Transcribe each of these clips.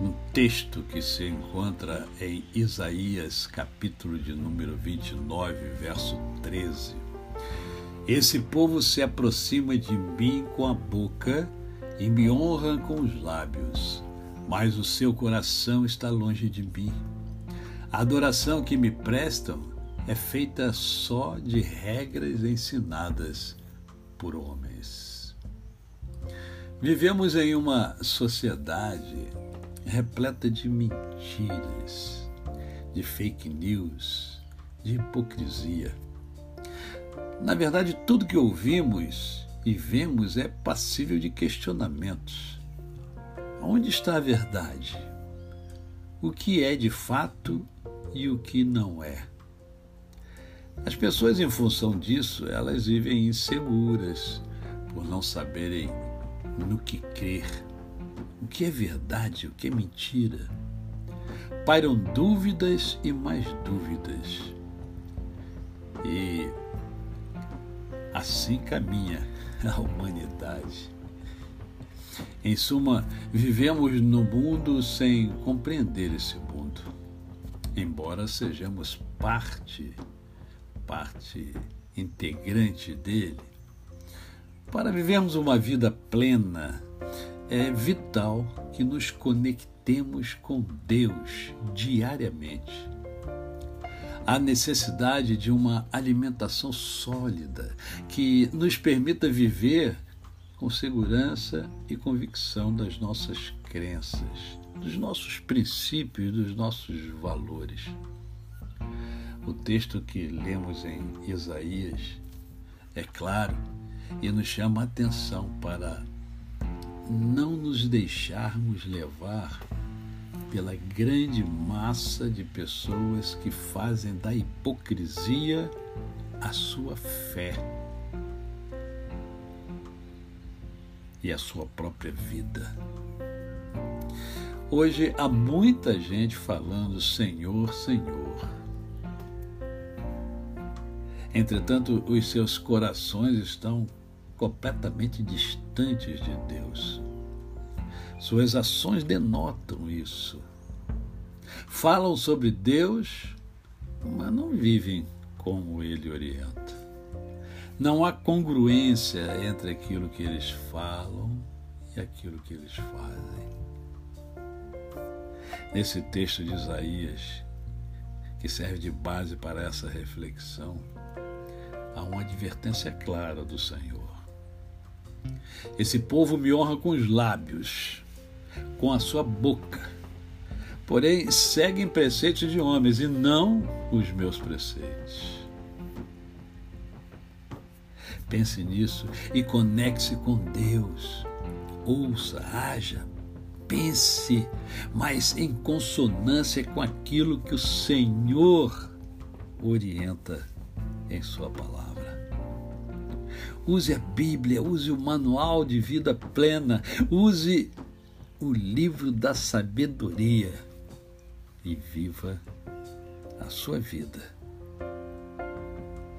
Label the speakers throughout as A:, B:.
A: um texto que se encontra em Isaías, capítulo de número 29, verso 13. Esse povo se aproxima de mim com a boca e me honra com os lábios, mas o seu coração está longe de mim. A adoração que me prestam é feita só de regras ensinadas por homens. Vivemos em uma sociedade repleta de mentiras, de fake news, de hipocrisia. Na verdade, tudo que ouvimos e vemos é passível de questionamentos. Onde está a verdade? O que é de fato e o que não é? As pessoas, em função disso, elas vivem inseguras por não saberem no que crer o que é verdade, o que é mentira. Pairam dúvidas e mais dúvidas. E assim caminha a humanidade. Em suma, vivemos no mundo sem compreender esse mundo, embora sejamos parte, parte integrante dele. Para vivermos uma vida plena, é vital que nos conectemos com Deus diariamente. Há necessidade de uma alimentação sólida que nos permita viver com segurança e convicção das nossas crenças, dos nossos princípios, dos nossos valores. O texto que lemos em Isaías é claro e nos chama a atenção para não nos deixarmos levar pela grande massa de pessoas que fazem da hipocrisia a sua fé e a sua própria vida. Hoje há muita gente falando Senhor, Senhor. Entretanto, os seus corações estão completamente distantes de Deus. Suas ações denotam isso. Falam sobre Deus, mas não vivem como ele orienta. Não há congruência entre aquilo que eles falam e aquilo que eles fazem. Nesse texto de Isaías, que serve de base para essa reflexão, há uma advertência clara do Senhor. Esse povo me honra com os lábios, com a sua boca. Porém, seguem preceitos de homens e não os meus preceitos. Pense nisso e conecte-se com Deus. Ouça, haja, pense, mas em consonância com aquilo que o Senhor orienta em Sua palavra. Use a Bíblia, use o manual de vida plena, use o livro da sabedoria e viva a sua vida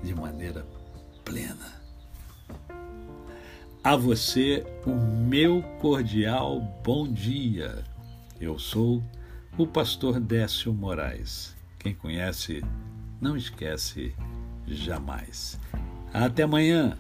A: de maneira plena. A você, o meu cordial bom dia. Eu sou o pastor Décio Moraes. Quem conhece, não esquece jamais. Até amanhã.